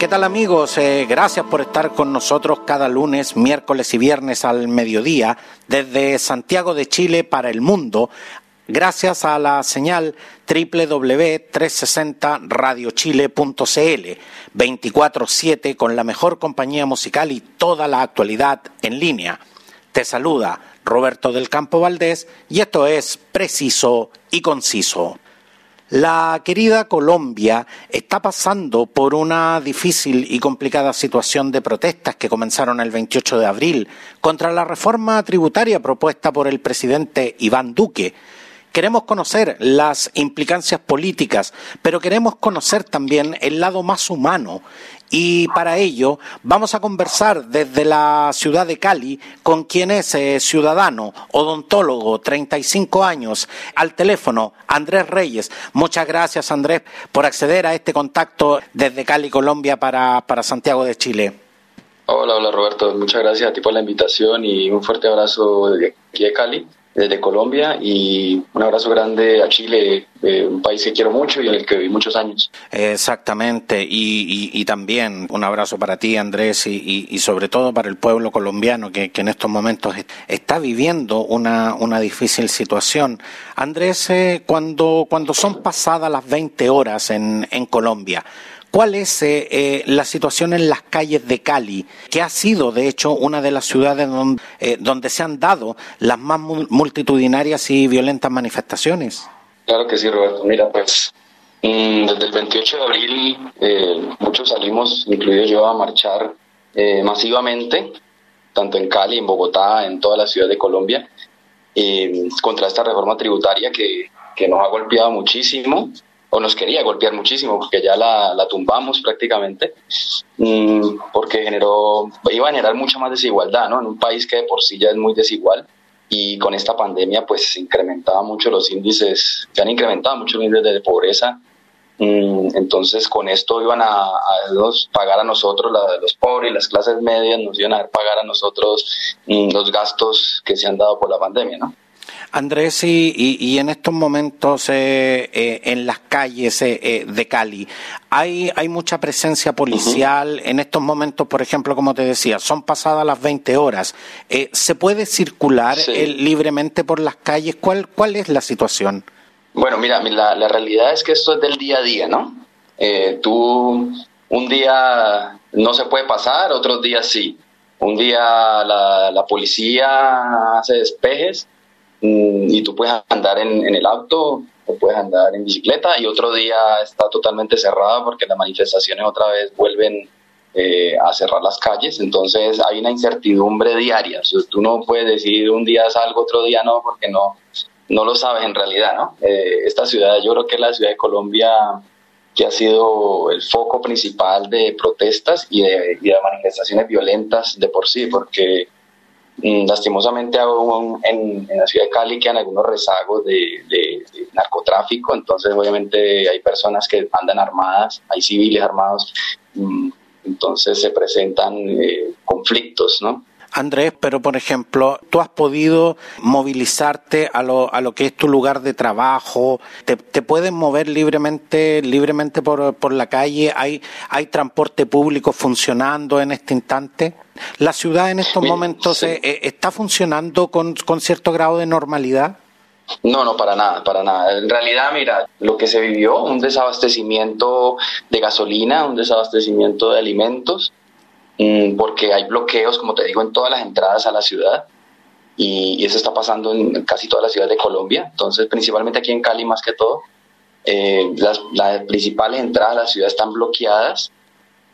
¿Qué tal amigos? Eh, gracias por estar con nosotros cada lunes, miércoles y viernes al mediodía desde Santiago de Chile para el mundo, gracias a la señal www.360radiochile.cl 24/7 con la mejor compañía musical y toda la actualidad en línea. Te saluda Roberto del Campo Valdés y esto es Preciso y Conciso. La querida Colombia está pasando por una difícil y complicada situación de protestas que comenzaron el 28 de abril contra la reforma tributaria propuesta por el presidente Iván Duque. Queremos conocer las implicancias políticas, pero queremos conocer también el lado más humano y para ello vamos a conversar desde la ciudad de Cali con quien es eh, ciudadano, odontólogo, 35 años, al teléfono, Andrés Reyes. Muchas gracias Andrés por acceder a este contacto desde Cali, Colombia, para, para Santiago de Chile. Hola, hola Roberto, muchas gracias a ti por la invitación y un fuerte abrazo de aquí de Cali desde Colombia y un abrazo grande a Chile, eh, un país que quiero mucho y en el que viví muchos años. Exactamente, y, y, también un abrazo para ti Andrés y, y, sobre todo para el pueblo colombiano que, que en estos momentos está viviendo una, una difícil situación. Andrés, eh, cuando, cuando son pasadas las 20 horas en, en Colombia, ¿Cuál es eh, eh, la situación en las calles de Cali, que ha sido, de hecho, una de las ciudades donde, eh, donde se han dado las más multitudinarias y violentas manifestaciones? Claro que sí, Roberto. Mira, pues mm, desde el 28 de abril muchos salimos, incluido yo, a marchar masivamente, tanto en Cali, en Bogotá, en toda la ciudad de Colombia, contra esta reforma tributaria que, que nos ha golpeado muchísimo o nos quería golpear muchísimo porque ya la, la tumbamos prácticamente, mm, porque generó, iba a generar mucha más desigualdad, ¿no? En un país que de por sí ya es muy desigual y con esta pandemia pues se incrementaba mucho los índices, se han incrementado mucho los índices de pobreza, mm, entonces con esto iban a, a pagar a nosotros, los pobres las clases medias, nos iban a pagar a nosotros mm, los gastos que se han dado por la pandemia, ¿no? Andrés, y, y, en estos momentos eh, eh, en las calles eh, de Cali, ¿hay, ¿hay mucha presencia policial? En estos momentos, por ejemplo, como te decía, son pasadas las 20 horas. ¿Se puede circular libremente por las calles? ¿Cuál, ¿Cuál es la situación? Bueno, mira, la, la realidad es que esto es del día a día, ¿no? tú, un día no se puede pasar, otros días sí. Un día la, la policía hace despejes y tú puedes andar en, el auto o puedes andar en bicicleta y otro día está totalmente cerrada porque las manifestaciones otra vez vuelven eh, a cerrar las calles, entonces hay una incertidumbre diaria, tú no puedes decir un día salgo, otro día no, porque no, no lo sabes en realidad, ¿no? Eh, esta ciudad, yo creo que es la ciudad de Colombia que ha sido el foco principal de protestas y de, y de manifestaciones violentas de por sí, porque lastimosamente aún en, la ciudad de Cali quedan algunos rezagos de, narcotráfico, entonces obviamente hay personas que andan armadas, hay civiles armados, mm, entonces se presentan eh, conflictos, ¿no? Andrés, pero por ejemplo, tú has podido movilizarte a lo, a lo que es tu lugar de trabajo, te, te puedes mover libremente, libremente por, por la calle, ¿Hay, hay transporte público funcionando en este instante. ¿La ciudad en estos momentos eh, eh, está funcionando con, con cierto grado de normalidad? No, no, para nada, para nada. En realidad, mira, lo que se vivió, un desabastecimiento de gasolina, un desabastecimiento de alimentos, Mm, porque hay bloqueos, como te digo, en todas las entradas a la ciudad y, eso está pasando en casi todas las ciudades de Colombia, entonces principalmente aquí en Cali más que todo. Eh, las, principales entradas a la ciudad están bloqueadas,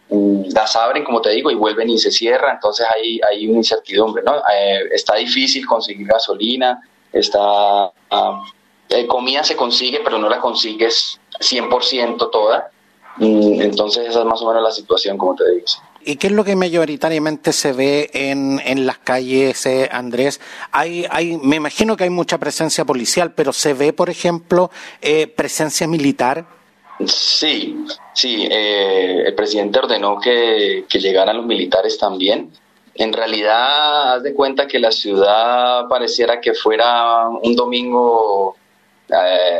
las abren, como te digo, y vuelven y se cierran, entonces hay, hay una incertidumbre, ¿no? Eh, está difícil conseguir gasolina, está... Eh, comida se consigue, pero no la consigues 100% toda, mm, entonces esa es más o menos la situación, como te digo. ¿Y qué es lo que mayoritariamente se ve en, en las calles, eh, Andrés? Hay, hay, me imagino que hay mucha presencia policial, pero ¿se ve, por ejemplo, presencia militar? Sí, sí. Eh, el presidente ordenó que, que llegaran los militares también. En realidad, haz de cuenta que la ciudad pareciera que fuera un domingo,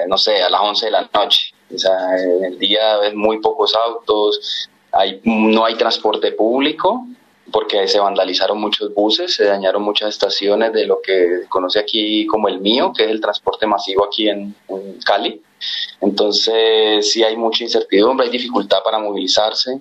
no sé, a las 11 de la noche. O sea, en el día ves muy pocos autos, hay, no hay transporte público porque se vandalizaron muchos buses, se dañaron muchas estaciones de lo que conoce aquí como el mío, que es el transporte masivo aquí en, Cali. Entonces sí hay mucha incertidumbre, hay dificultad para movilizarse.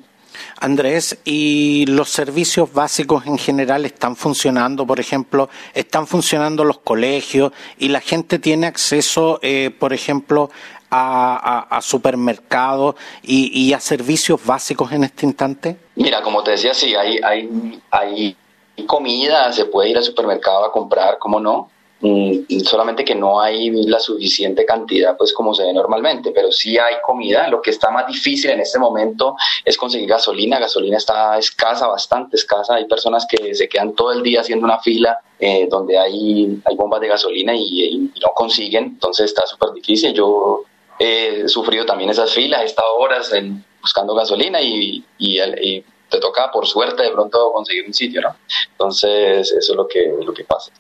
Andrés, ¿y los servicios básicos en general están funcionando? Por ejemplo, ¿están funcionando los colegios y la gente tiene acceso, eh, por ejemplo, a, supermercados y, a servicios básicos en este instante? Mira, como te decía, sí, hay, hay, hay comida, se puede ir al supermercado a comprar, ¿cómo no? Mm, solamente que no hay la suficiente cantidad pues como se ve normalmente, pero sí hay comida. Lo que está más difícil en este momento es conseguir gasolina. Gasolina está escasa, bastante escasa. Hay personas que se quedan todo el día haciendo una fila eh, donde hay, hay bombas de gasolina y, y no consiguen, entonces está súper difícil. Yo he sufrido también esas filas, he estado horas en, buscando gasolina y, y, te toca por suerte de pronto conseguir un sitio, ¿no? Entonces eso es lo que, lo que pasa.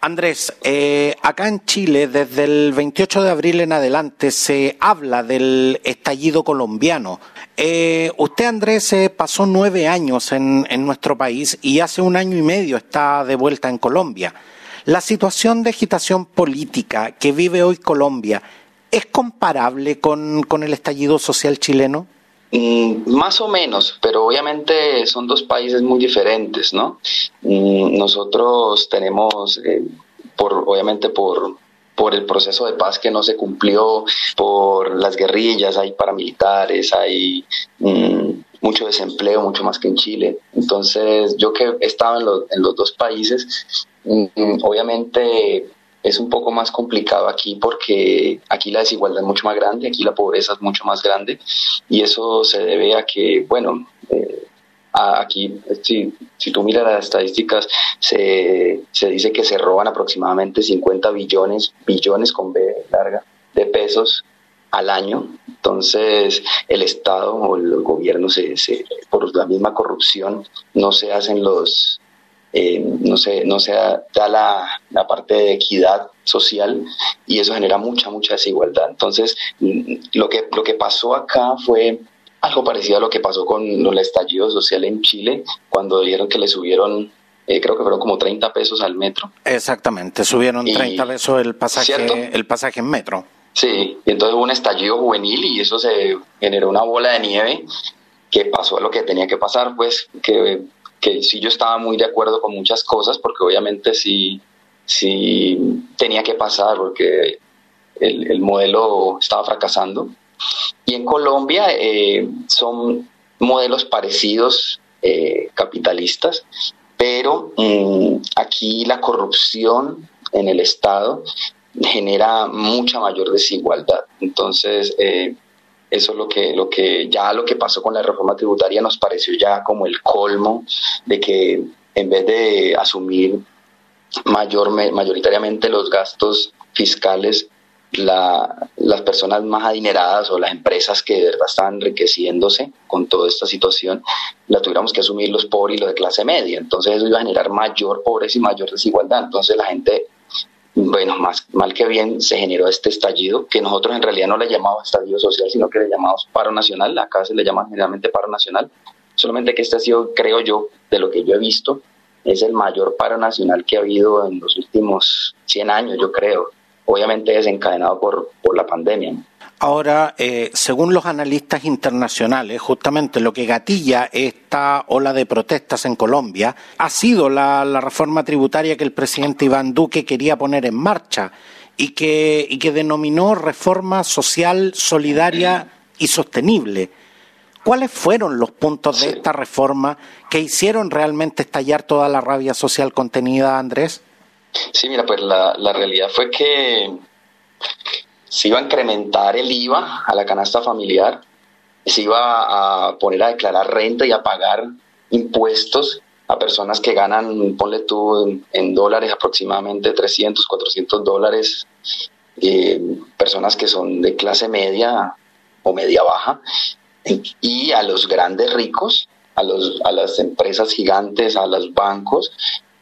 Andrés, eh, acá en Chile, desde el 28 de abril en adelante, se habla del estallido colombiano. Eh, usted, Andrés, eh, pasó nueve años en, en nuestro país y hace un año y medio está de vuelta en Colombia. La situación de agitación política que vive hoy Colombia ¿Es comparable con, el estallido social chileno? Mm, más o menos, pero obviamente son dos países muy diferentes, ¿no? Mm, nosotros tenemos, eh, por, obviamente por, por el proceso de paz que no se cumplió, por las guerrillas, hay paramilitares, hay mm, mucho desempleo, mucho más que en Chile. Entonces, yo que he estado en los, en los dos países, obviamente es un poco más complicado aquí porque aquí la desigualdad es mucho más grande, aquí la pobreza es mucho más grande y eso se debe a que, bueno, eh, aquí, si, si tú miras las estadísticas, se, se dice que se roban aproximadamente 50 billones, billones con B larga, de pesos al año. Entonces, el Estado o el gobierno, se, se, por la misma corrupción, no se hacen los, eh, no se, no se da la, parte de equidad social y eso genera mucha, mucha desigualdad. Entonces, lo que, lo que pasó acá fue algo parecido a lo que pasó con el estallido social en Chile, cuando dijeron que le subieron eh, creo que fueron como 30 pesos al metro. Exactamente, subieron 30 pesos el pasaje, el pasaje en metro. Sí, y entonces hubo un estallido juvenil y eso se generó una bola de nieve que pasó a lo que tenía que pasar, pues que que sí yo estaba muy de acuerdo con muchas cosas, porque obviamente sí, sí tenía que pasar, porque el, modelo estaba fracasando. Y en Colombia eh, son modelos parecidos eh, capitalistas, pero mm, aquí la corrupción en el Estado genera mucha mayor desigualdad. Entonces, eh, eso es lo que, lo que ya lo que pasó con la reforma tributaria nos pareció ya como el colmo de que en vez de asumir mayor, mayoritariamente los gastos fiscales, la, las personas más adineradas o las empresas que de verdad están enriqueciéndose con toda esta situación, la tuviéramos que asumir los pobres y los de clase media. Entonces eso iba a generar mayor pobreza y mayor desigualdad. Entonces la gente bueno, más mal que bien se generó este estallido, que nosotros en realidad no le llamamos estallido social, sino que le llamamos paro nacional, acá se le llama generalmente paro nacional, solamente que este ha sido, creo yo, de lo que yo he visto, es el mayor paro nacional que ha habido en los últimos 100 años, yo creo, obviamente desencadenado por, por la pandemia. Ahora, eh, según los analistas internacionales, justamente lo que gatilla esta ola de protestas en Colombia ha sido la, reforma tributaria que el presidente Iván Duque quería poner en marcha y que, y que denominó reforma social, solidaria y sostenible. ¿Cuáles fueron los puntos de esta reforma que hicieron realmente estallar toda la rabia social contenida, Andrés? Sí, mira, pues la, la realidad fue que se iba a incrementar el IVA a la canasta familiar, se iba a poner a declarar renta y a pagar impuestos a personas que ganan, ponle tú en, dólares aproximadamente 300, 400 dólares, eh, personas que son de clase media o media baja, y a los grandes ricos, a, los, a las empresas gigantes, a los bancos,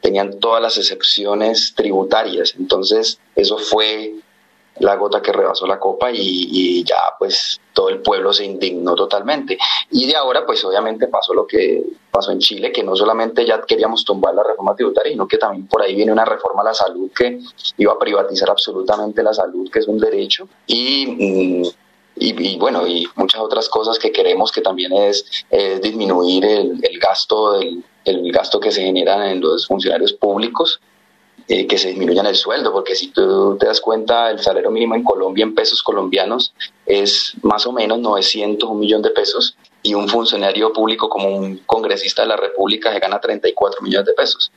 tenían todas las excepciones tributarias. Entonces, eso fue la gota que rebasó la copa y, ya pues todo el pueblo se indignó totalmente. Y de ahora pues obviamente pasó lo que pasó en Chile, que no solamente ya queríamos tumbar la reforma tributaria, sino que también por ahí viene una reforma a la salud que iba a privatizar absolutamente la salud, que es un derecho. Y, mm, y, bueno, y muchas otras cosas que queremos que también es, disminuir el, el gasto el gasto que se genera en los funcionarios públicos eh, que se disminuyan el sueldo, porque si tú te das cuenta, el salario mínimo en Colombia en pesos colombianos es más o menos 900, un millón de pesos, y un funcionario público como un congresista de la República se gana 34 millones de pesos.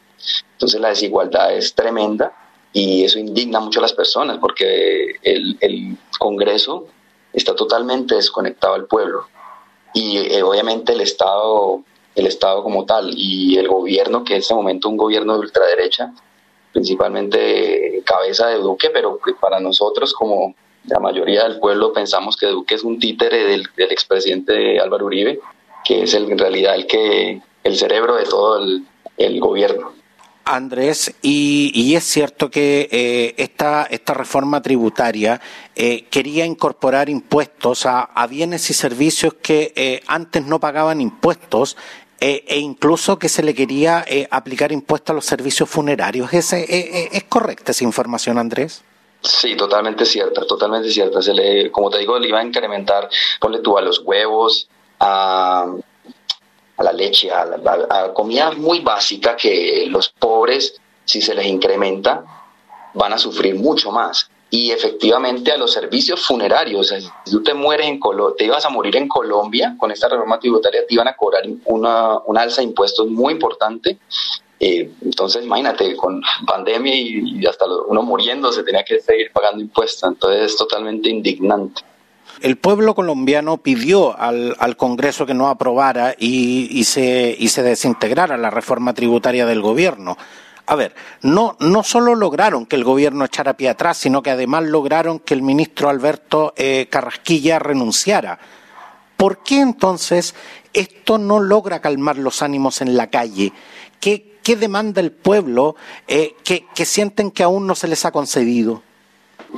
Entonces la desigualdad es tremenda y eso indigna mucho a las personas, porque el, el Congreso está totalmente desconectado al pueblo y eh, obviamente el Estado el Estado como tal y el gobierno, que en este momento un gobierno de ultraderecha, principalmente cabeza de Duque, pero para nosotros como la mayoría del pueblo pensamos que Duque es un títere del, expresidente Álvaro Uribe, que es en realidad el que el cerebro de todo el, gobierno. Andrés, y, es cierto que eh, esta, esta reforma tributaria eh, quería incorporar impuestos a, bienes y servicios que eh, antes no pagaban impuestos eh, e incluso que se le quería eh, aplicar impuestos a los servicios funerarios. ¿Es, eh, ¿Es correcta esa información, Andrés? Sí, totalmente cierta, totalmente cierta. Se le, como te digo, le iba a incrementar, ponle tú a los huevos, a, a la leche, a, a, comida muy básica que los pobres, si se les incrementa, van a sufrir mucho más y efectivamente a los servicios funerarios. si tú te mueres en Colo te ibas a morir en Colombia con esta reforma tributaria, te iban a cobrar una, una alza de impuestos muy importante. Eh, entonces, imagínate, con pandemia y, hasta uno muriendo se tenía que seguir pagando impuestos. Entonces, es totalmente indignante. El pueblo colombiano pidió al, al Congreso que no aprobara y, y, se, y se desintegrara la reforma tributaria del gobierno a ver, no, no solo lograron que el gobierno echara pie atrás, sino que además lograron que el ministro Alberto eh, Carrasquilla renunciara. ¿Por qué entonces esto no logra calmar los ánimos en la calle? ¿Qué, qué demanda el pueblo eh, que, sienten que aún no se les ha concedido?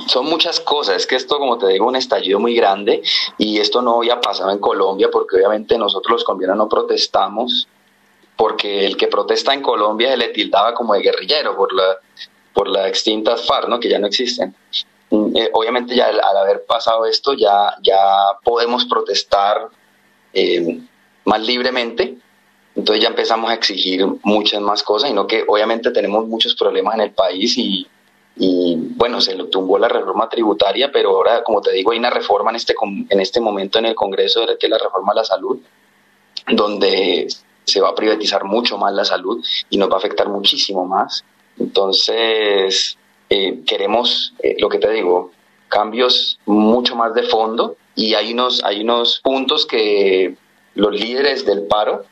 son muchas cosas. Es que esto, como te digo, un estallido muy grande y esto no había pasado en Colombia porque obviamente nosotros los colombianos no protestamos porque el que protesta en Colombia se le tildaba como de guerrillero por la, por la extinta FARC, ¿no? que ya no existen. Mm, eh, obviamente ya al, haber pasado esto ya, ya podemos protestar eh, más libremente, entonces ya empezamos a exigir muchas más cosas, sino que obviamente tenemos muchos problemas en el país y, y bueno, se lo tumbó la reforma tributaria, pero ahora, como te digo, hay una reforma en este, en este momento en el Congreso, que es la reforma a la salud, donde se va a privatizar mucho más la salud y nos va a afectar muchísimo más. Entonces, eh, queremos, eh, lo que te digo, cambios mucho más de fondo y hay unos, hay unos puntos que los líderes del paro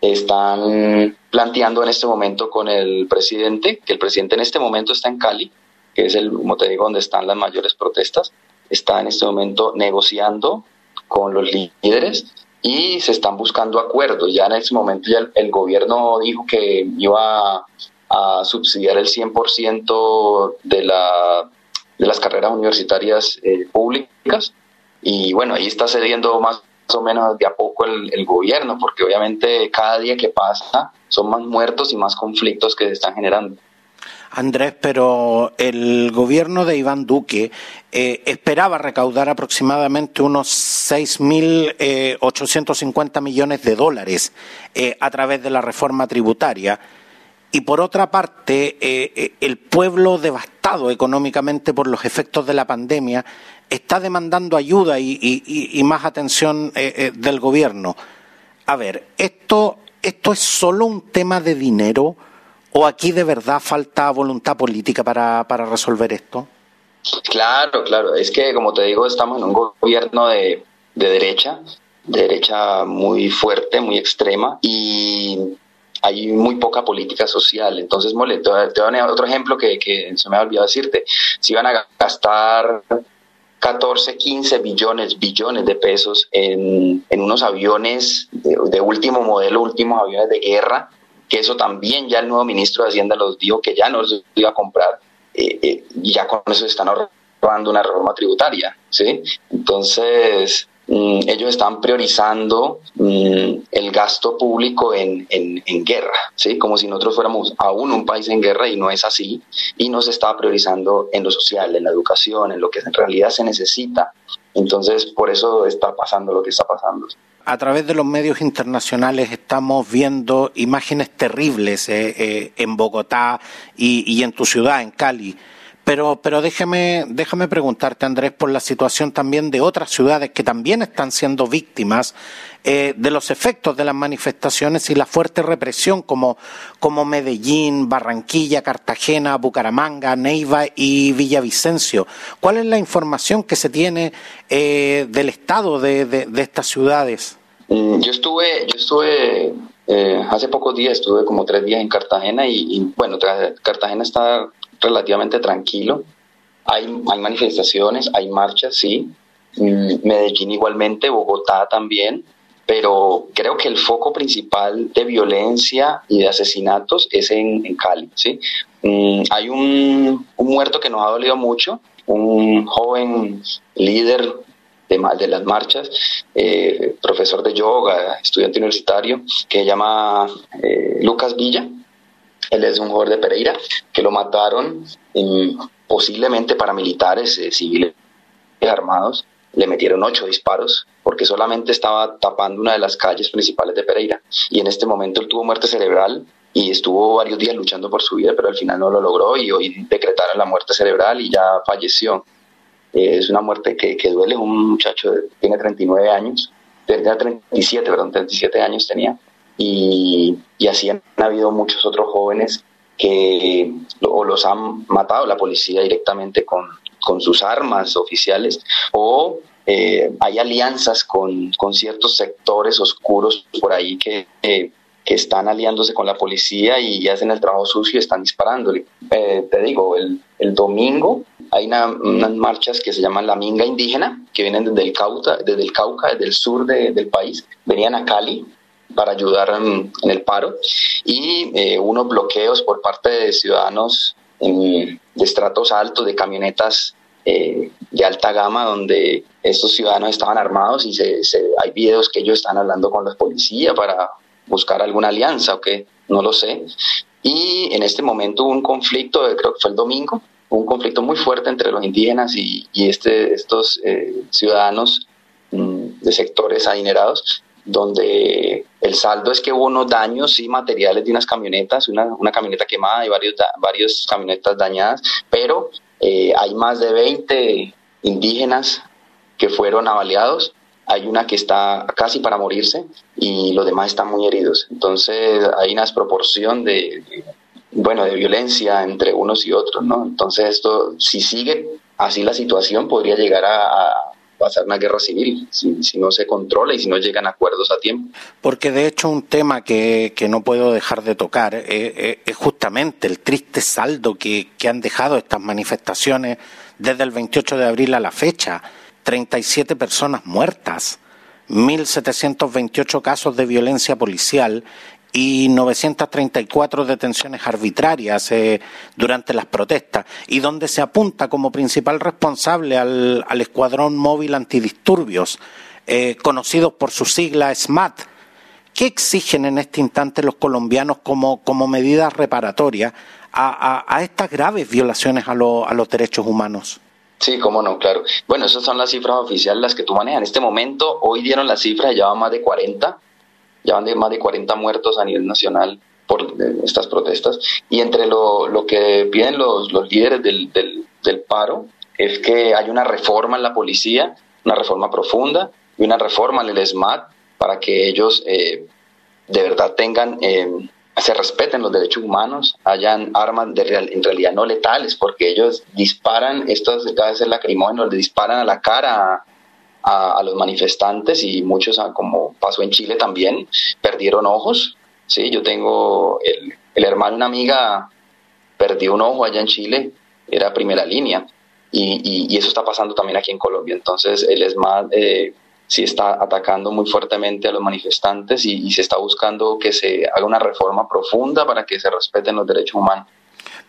están planteando en este momento con el presidente, que el presidente en este momento está en Cali, que es el, como te digo, donde están las mayores protestas, está en este momento negociando con los líderes y se están buscando acuerdos. Ya en ese momento ya el, gobierno dijo que iba a, subsidiar el 100% de, la, de las carreras universitarias eh, públicas y bueno, ahí está cediendo más o menos de a poco el, el, gobierno, porque obviamente cada día que pasa son más muertos y más conflictos que se están generando. Andrés, pero el gobierno de Iván Duque eh, esperaba recaudar aproximadamente unos 6.850 eh, millones de dólares eh, a través de la reforma tributaria. Y por otra parte, el pueblo devastado económicamente por los efectos de la pandemia está demandando ayuda y, más atención del gobierno. A ver, ¿esto, ¿esto es solo un tema de dinero? ¿O aquí de verdad falta voluntad política para, resolver esto? Claro, claro. Es que, como te digo, estamos en un gobierno de, derecha derecha muy fuerte, muy extrema y hay muy poca política social. Entonces, mole, te voy a otro ejemplo que, que se me ha olvidado decirte. Si van a gastar 14, 15 billones, billones de pesos en, en unos aviones de, último modelo, últimos aviones de guerra, que eso también ya el nuevo ministro de Hacienda los dijo que ya no los iba a comprar, eh, eh, y ya con eso están ahorrando una reforma tributaria, ¿sí? Entonces, Mm, ellos están priorizando mm, el gasto público en, en, guerra, ¿sí? como si nosotros fuéramos aún un país en guerra y no es así, y no se está priorizando en lo social, en la educación, en lo que en realidad se necesita. Entonces, por eso está pasando lo que está pasando. A través de los medios internacionales estamos viendo imágenes terribles eh, eh, en Bogotá y, y en tu ciudad, en Cali pero, pero déjame, déjame preguntarte, Andrés, por la situación también de otras ciudades que también están siendo víctimas eh, de los efectos de las manifestaciones y la fuerte represión, como, como Medellín, Barranquilla, Cartagena, Bucaramanga, Neiva y Villavicencio. ¿Cuál es la información que se tiene eh, del estado de, de, estas ciudades? Mm, yo estuve, yo estuve eh, hace pocos días, estuve como tres días en Cartagena y, y bueno, Cartagena está relativamente tranquilo. Hay, hay manifestaciones, hay marchas, sí. Mm, Medellín igualmente, Bogotá también, pero creo que el foco principal de violencia y de asesinatos es en, Cali. ¿sí? Mm, hay un, muerto que nos ha dolido mucho, un joven líder de, de las marchas, eh, profesor de yoga, estudiante universitario, que se llama eh, Lucas Villa. Él es un jugador de Pereira que lo mataron posiblemente paramilitares eh, civiles armados. Le metieron ocho disparos porque solamente estaba tapando una de las calles principales de Pereira. Y en este momento él tuvo muerte cerebral y estuvo varios días luchando por su vida, pero al final no lo logró y hoy decretaron la muerte cerebral y ya falleció. Eh, es una muerte que, que duele. Un muchacho tiene 39 años, tenía 37, perdón, 37 años tenía y, así han habido muchos otros jóvenes que o los han matado la policía directamente con, con sus armas oficiales o eh, hay alianzas con, con, ciertos sectores oscuros por ahí que, que están aliándose con la policía y hacen el trabajo sucio y están disparándole. Eh, te digo, el, el domingo hay unas marchas que se llaman la Minga Indígena, que vienen desde el Cauca, desde el, Cauca, desde el sur del país, venían a Cali para ayudar en, el paro y eh, unos bloqueos por parte de ciudadanos de estratos altos, de camionetas eh, de alta gama, donde estos ciudadanos estaban armados y se, hay videos que ellos están hablando con la policía para buscar alguna alianza o qué, no lo sé. Y en este momento hubo un conflicto, creo que fue el domingo, un conflicto muy fuerte entre los indígenas y, este, estos eh, ciudadanos mm, de sectores adinerados donde el saldo es que hubo unos daños y materiales de unas camionetas, una, una camioneta quemada y varios, varios camionetas dañadas, pero eh, hay más de 20 indígenas que fueron avaliados, hay una que está casi para morirse y los demás están muy heridos. Entonces hay una desproporción de, bueno, de violencia entre unos y otros, ¿no? Entonces esto, si sigue así la situación, podría llegar a pasar una guerra civil si, si, no se controla y si no llegan acuerdos a tiempo. Porque de hecho un tema que, que no puedo dejar de tocar es justamente el triste saldo que, que han dejado estas manifestaciones desde el 28 de abril a la fecha. 37 personas muertas, 1.728 casos de violencia policial y 934 detenciones arbitrarias eh, durante las protestas y donde se apunta como principal responsable al, Escuadrón Móvil Antidisturbios, eh, conocidos por su sigla SMAT. ¿Qué exigen en este instante los colombianos como, como medidas reparatorias a, estas graves violaciones a, a los derechos humanos? Sí, cómo no, claro. Bueno, esas son las cifras oficiales las que tú manejas. En este momento, hoy dieron las cifras, ya van más de 40 ya van de más de 40 muertos a nivel nacional por eh, estas protestas. Y entre lo, lo que piden los, los líderes del, del, paro es que hay una reforma en la policía, una reforma profunda y una reforma en el SMAT para que ellos eh, de verdad tengan, eh, se respeten los derechos humanos, hayan armas de real, en realidad no letales, porque ellos disparan, estos gases lacrimógenos, le disparan a la cara a, los manifestantes y muchos, ah, como pasó en Chile también, perdieron ojos. Sí, yo tengo el, el hermano una amiga perdió un ojo allá en Chile, era primera línea. Y, y, eso está pasando también aquí en Colombia. Entonces, el ESMAD eh, sí está atacando muy fuertemente a los manifestantes y, se está buscando que se haga una reforma profunda para que se respeten los derechos humanos.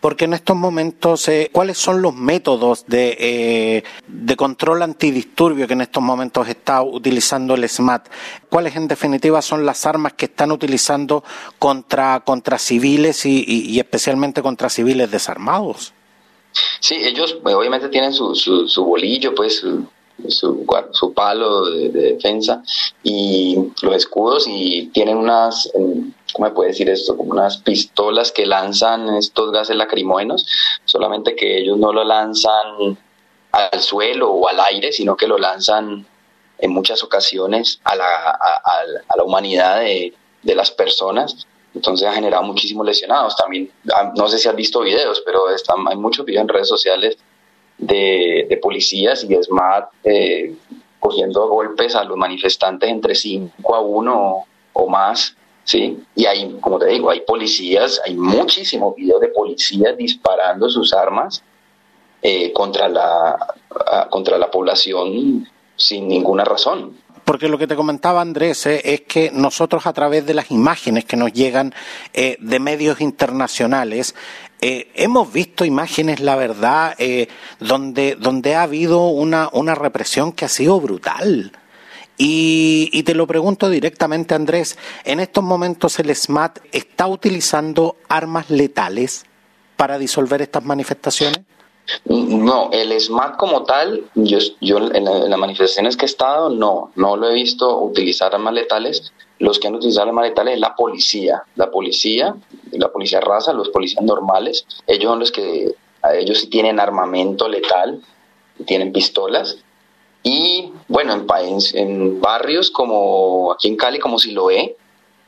Porque en estos momentos, eh, ¿cuáles son los métodos de, eh, de control antidisturbio que en estos momentos está utilizando el SMAT? ¿Cuáles en definitiva son las armas que están utilizando contra, contra civiles y, especialmente contra civiles desarmados? Sí, ellos pues, obviamente tienen su, su, bolillo, pues su palo de, defensa y los escudos y tienen unas, ¿cómo me puede decir esto? Como unas pistolas que lanzan estos gases lacrimógenos, solamente que ellos no lo lanzan al suelo o al aire, sino que lo lanzan en muchas ocasiones a la, a, la humanidad de, de las personas entonces ha generado muchísimos lesionados también. Ah, no sé si has visto videos, pero están, hay muchos videos en redes sociales de, policías y SMAT eh, cogiendo golpes a los manifestantes entre 5 a 1 o, más, ¿sí? Y hay, como te digo, hay policías, hay muchísimos videos de policías disparando sus armas eh, contra, la, contra la población sin ninguna razón. Porque lo que te comentaba Andrés eh, es que nosotros a través de las imágenes que nos llegan de medios internacionales eh, hemos visto imágenes, la verdad, eh, donde, donde ha habido una, una represión que ha sido brutal. Y, y, te lo pregunto directamente, Andrés, ¿en estos momentos el SMAT está utilizando armas letales para disolver estas manifestaciones? No, el SMAT como tal, yo, yo en, las manifestaciones que he estado, no, no lo he visto utilizar armas letales. Los que han utilizado armas letales es la policía. La policía, la policía raza, los policías normales, ellos son los que, ellos sí tienen armamento letal, tienen pistolas. Y bueno, en, país, en barrios como aquí en Cali, como si lo eh,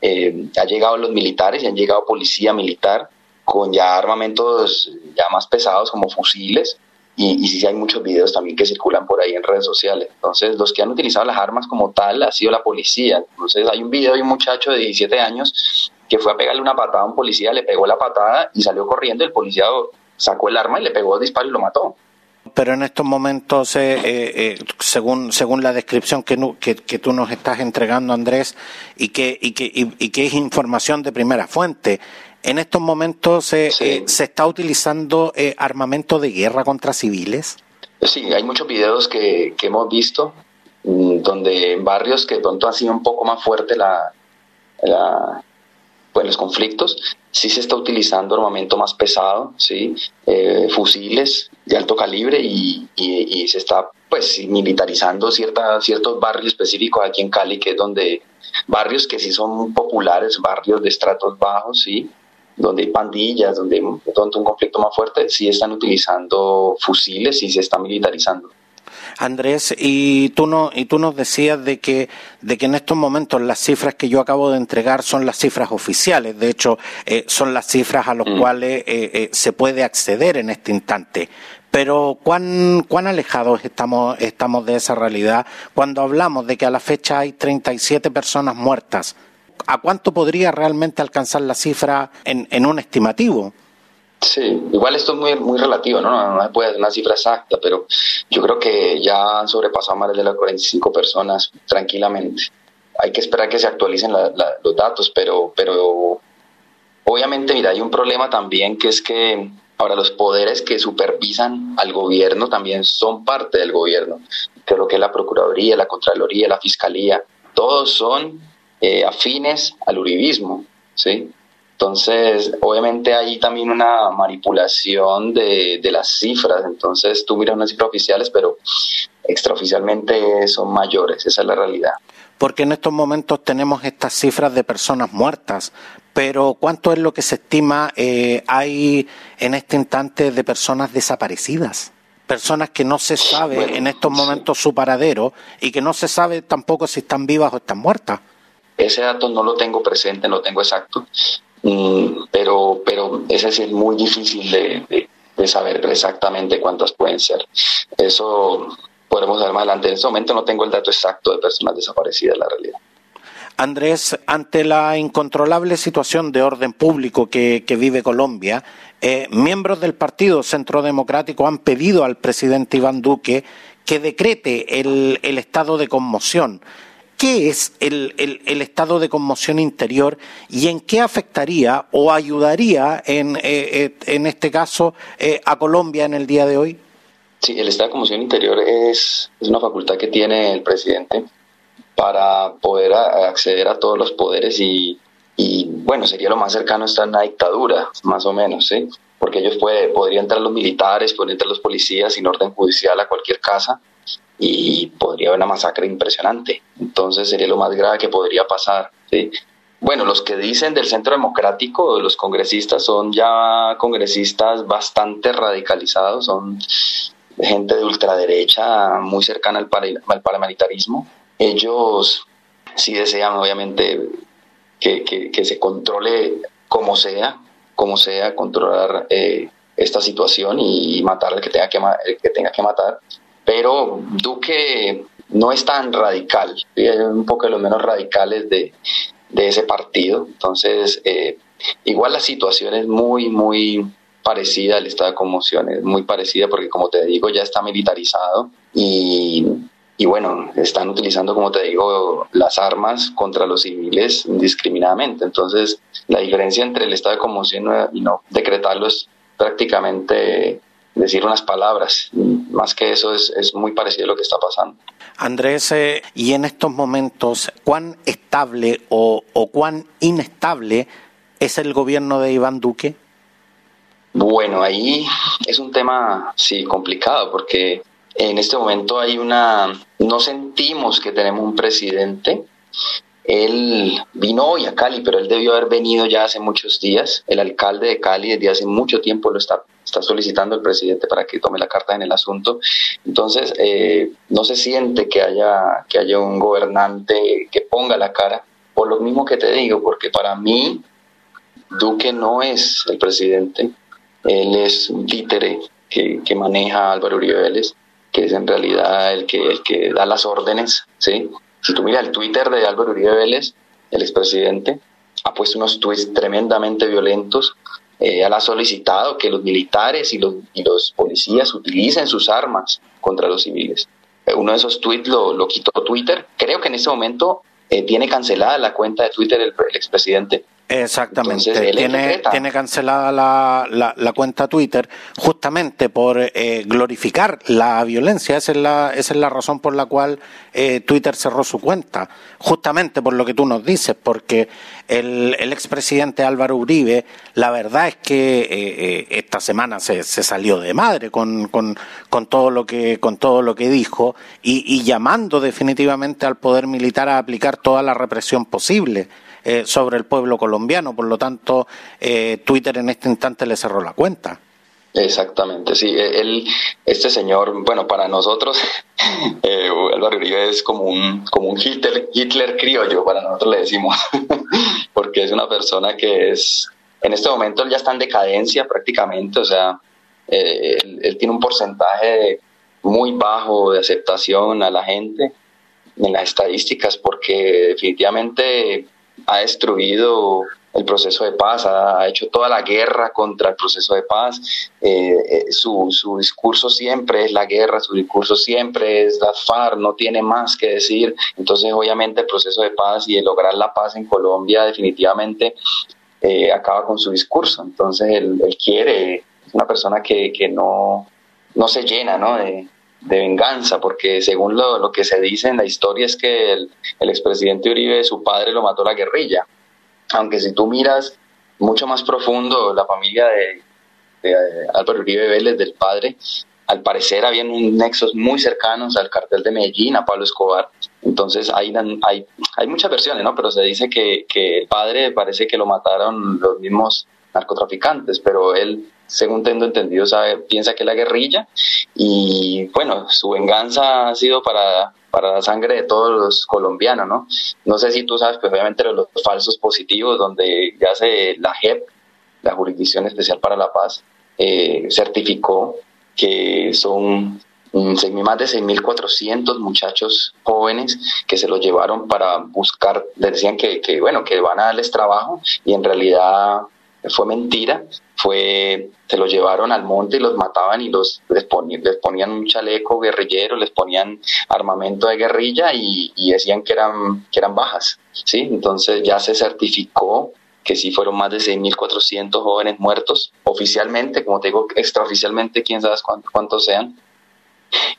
ha llegado los militares y han llegado policía militar con ya armamentos ya más pesados como fusiles y, y sí hay muchos videos también que circulan por ahí en redes sociales. Entonces, los que han utilizado las armas como tal ha sido la policía. Entonces, hay un video de un muchacho de 17 años que fue a pegarle una patada a un policía, le pegó la patada y salió corriendo. El policía sacó el arma y le pegó el disparo y lo mató. Pero en estos momentos, eh, eh, eh, según, según la descripción que, que, tú nos estás entregando, Andrés, y que, y que, y que es información de primera fuente, en estos momentos eh, se está utilizando eh, armamento de guerra contra civiles. Sí, hay muchos videos que, hemos visto mm, donde en barrios que de pronto han sido un poco más fuerte la, pues los conflictos, sí se está utilizando armamento más pesado, sí, eh, fusiles de alto calibre y, y, se está pues militarizando cierta, ciertos barrios específicos aquí en Cali, que es donde barrios que sí son populares, barrios de estratos bajos, sí, donde hay pandillas, donde hay un conflicto más fuerte, sí están utilizando fusiles y se están militarizando. Andrés, y tú no, y tú nos decías de que, de que en estos momentos las cifras que yo acabo de entregar son las cifras oficiales, de hecho eh, son las cifras a las mm. cuales eh, eh, se puede acceder en este instante. Pero ¿cuán, cuán alejados estamos, estamos de esa realidad cuando hablamos de que a la fecha hay 37 personas muertas ¿a cuánto podría realmente alcanzar la cifra en, un estimativo? Sí, igual esto es muy, muy relativo, ¿no? No, se puede dar una cifra exacta, pero yo creo que ya han sobrepasado más de las 45 personas tranquilamente. Hay que esperar que se actualicen los datos, pero, pero obviamente, mira, hay un problema también que es que ahora los poderes que supervisan al gobierno también son parte del gobierno, que lo que la Procuraduría, la Contraloría, la Fiscalía, todos son eh, afines al uribismo, ¿sí? Entonces, obviamente hay también una manipulación de, de, las cifras. Entonces, tú miras unas cifras oficiales, pero extraoficialmente son mayores. Esa es la realidad. Porque en estos momentos tenemos estas cifras de personas muertas, pero ¿cuánto es lo que se estima eh, hay en este instante de personas desaparecidas? Personas que no se sabe en estos momentos su paradero y que no se sabe tampoco si están vivas o están muertas. Ese dato no lo tengo presente, no lo tengo exacto, mm, pero, pero ese es muy difícil de, saber exactamente cuántas pueden ser. Eso podremos ver más adelante. En este momento no tengo el dato exacto de personas desaparecidas, la realidad. Andrés, ante la incontrolable situación de orden público que, vive Colombia, eh, miembros del Partido Centro Democrático han pedido al presidente Iván Duque que decrete el, estado de conmoción. ¿Qué es el, estado de conmoción interior y en qué afectaría o ayudaría en, eh, eh, este caso a Colombia en el día de hoy? Sí, el estado de conmoción interior es, es una facultad que tiene el presidente para poder acceder a todos los poderes y, bueno, sería lo más cercano a estar en una dictadura, más o menos, ¿sí? Porque ellos puede, podrían entrar los militares, podrían entrar los policías sin orden judicial a cualquier casa y podría haber una masacre impresionante. Entonces sería lo más grave que podría pasar. Bueno, los que dicen del centro democrático, los congresistas, son ya congresistas bastante radicalizados, son gente de ultraderecha muy cercana al, al paramilitarismo ellos sí desean, obviamente, que, se controle como sea, como sea, controlar eh, esta situación y matar al que tenga que, que tenga que matar. Pero Duque no es tan radical, es un poco de los menos radicales de, ese partido. Entonces, eh, igual la situación es muy, muy parecida al estado de conmoción, es muy parecida porque, como te digo, ya está militarizado y y bueno, están utilizando, como te digo, las armas contra los civiles indiscriminadamente. Entonces, la diferencia entre el estado de conmoción y no decretarlo es prácticamente decir unas palabras. Más que eso es, es muy parecido a lo que está pasando. Andrés, eh, y en estos momentos, ¿cuán estable o, o cuán inestable es el gobierno de Iván Duque? Bueno, ahí es un tema, sí, complicado, porque en este momento hay una, no sentimos que tenemos un presidente. Él vino hoy a Cali, pero él debió haber venido ya hace muchos días. El alcalde de Cali desde hace mucho tiempo lo está, está solicitando al presidente para que tome la carta en el asunto. Entonces, eh, no se siente que haya, que haya un gobernante que ponga la cara, por lo mismo que te digo, porque para mí Duque no es el presidente, él es un títere que, que maneja Álvaro Uribe Vélez que es en realidad el que, el que da las órdenes, ¿sí? Si tú miras el Twitter de Álvaro Uribe Vélez, el expresidente, ha puesto unos tweets tremendamente violentos. Eh, él ha solicitado que los militares y los, y los policías utilicen sus armas contra los civiles. Eh, uno de esos tweets lo, quitó Twitter. Creo que en este momento eh, tiene cancelada la cuenta de Twitter el, el expresidente Exactamente, tiene, tiene cancelada la, la, cuenta Twitter justamente por eh, glorificar la violencia, esa es la, esa es la razón por la cual eh, Twitter cerró su cuenta, justamente por lo que tú nos dices, porque el, el expresidente Álvaro Uribe, la verdad es que eh, esta semana se, se salió de madre con, con, con, todo lo que, con todo lo que dijo y, y llamando definitivamente al poder militar a aplicar toda la represión posible. Eh, sobre el pueblo colombiano. Por lo tanto, eh, Twitter en este instante le cerró la cuenta. Exactamente, sí. Él, este señor, bueno, para nosotros, eh, Álvaro Uribe es como un, como un Hitler, Hitler criollo, para nosotros le decimos, porque es una persona que es, en este momento él ya está en decadencia prácticamente, o sea, eh, él, tiene un porcentaje muy bajo de aceptación a la gente en las estadísticas, porque definitivamente ha destruido el proceso de paz, ha hecho toda la guerra contra el proceso de paz. Eh, eh, su, su, discurso siempre es la guerra, su discurso siempre es la FARC, no tiene más que decir. Entonces, obviamente, el proceso de paz y el lograr la paz en Colombia definitivamente eh, acaba con su discurso. Entonces, él, quiere, es una persona que, que no, no se llena ¿no? De, de venganza, porque según lo, lo, que se dice en la historia es que el, expresidente Uribe, su padre lo mató la guerrilla. Aunque si tú miras mucho más profundo la familia de, de eh, Álvaro Uribe Vélez, del padre, al parecer habían nexos muy cercanos al cartel de Medellín, a Pablo Escobar. Entonces hay, hay, hay muchas versiones, ¿no? Pero se dice que, que el padre parece que lo mataron los mismos narcotraficantes, pero él según tengo entendido, piensa que es la guerrilla y bueno, su venganza ha sido para, para la sangre de todos los colombianos, ¿no? No sé si tú sabes, pues obviamente los, falsos positivos, donde ya se la JEP, la Jurisdicción Especial para la Paz, eh, certificó que son más de 6.400 muchachos jóvenes que se los llevaron para buscar, decían que, que, bueno, que van a darles trabajo y en realidad fue mentira, fue, se los llevaron al monte y los mataban y los, les, ponían un chaleco guerrillero, les ponían armamento de guerrilla y, y decían que eran, que eran bajas, ¿sí? Entonces ya se certificó que sí fueron más de 6.400 jóvenes muertos oficialmente, como te digo, extraoficialmente, quién sabe cuántos, sean,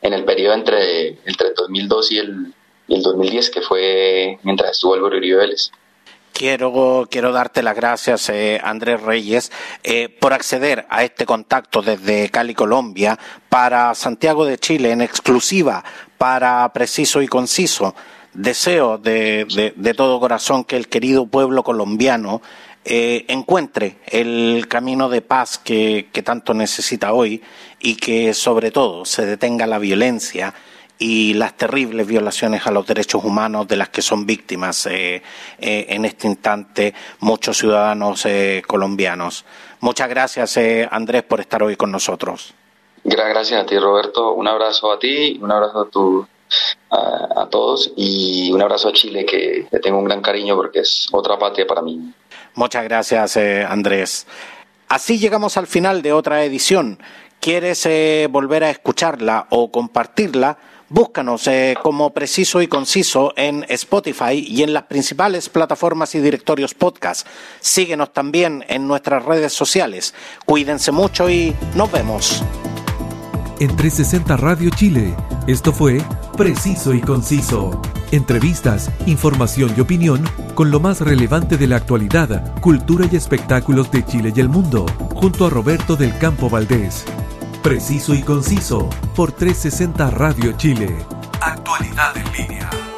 en el periodo entre, entre el 2002 y el, y el 2010, que fue mientras estuvo el Uribe Vélez. Quiero, quiero darte las gracias, eh, Andrés Reyes, eh, por acceder a este contacto desde Cali, Colombia, para Santiago de Chile, en exclusiva para Preciso y Conciso. Deseo de, de, todo corazón que el querido pueblo colombiano eh, encuentre el camino de paz que, tanto necesita hoy y que sobre todo se detenga la violencia y las terribles violaciones a los derechos humanos de las que son víctimas eh, eh, en este instante muchos ciudadanos colombianos. Muchas gracias, Andrés, por estar hoy con nosotros. Gracias a ti, Roberto. Un abrazo a ti, un abrazo a tu a, todos y un abrazo a Chile que le tengo un gran cariño porque es otra patria para mí. Muchas gracias, eh, Andrés. Así llegamos al final de otra edición. ¿Quieres eh, volver a escucharla o compartirla? Búscanos eh, como preciso y conciso en Spotify y en las principales plataformas y directorios podcast. Síguenos también en nuestras redes sociales. Cuídense mucho y nos vemos en 360 Radio Chile. Esto fue Preciso y Conciso. Entrevistas, información y opinión con lo más relevante de la actualidad, cultura y espectáculos de Chile y el mundo, junto a Roberto del Campo Valdés. Preciso y Conciso por 360 Radio Chile. Actualidad en línea.